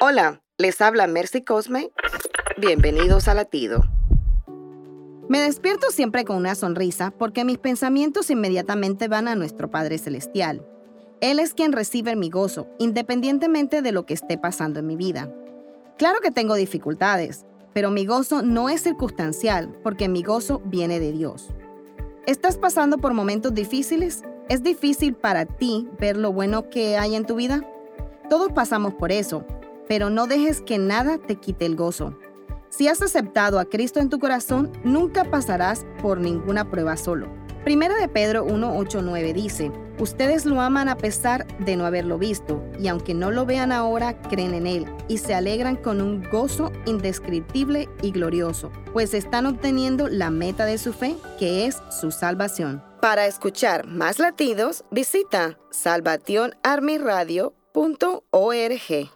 Hola, les habla Mercy Cosme. Bienvenidos a Latido. Me despierto siempre con una sonrisa porque mis pensamientos inmediatamente van a nuestro Padre Celestial. Él es quien recibe mi gozo, independientemente de lo que esté pasando en mi vida. Claro que tengo dificultades, pero mi gozo no es circunstancial porque mi gozo viene de Dios. ¿Estás pasando por momentos difíciles? ¿Es difícil para ti ver lo bueno que hay en tu vida? Todos pasamos por eso, pero no dejes que nada te quite el gozo. Si has aceptado a Cristo en tu corazón, nunca pasarás por ninguna prueba solo. Primera de Pedro 1.8.9 dice, Ustedes lo aman a pesar de no haberlo visto, y aunque no lo vean ahora, creen en Él, y se alegran con un gozo indescriptible y glorioso, pues están obteniendo la meta de su fe, que es su salvación. Para escuchar más latidos, visita salvationarmyradio.org.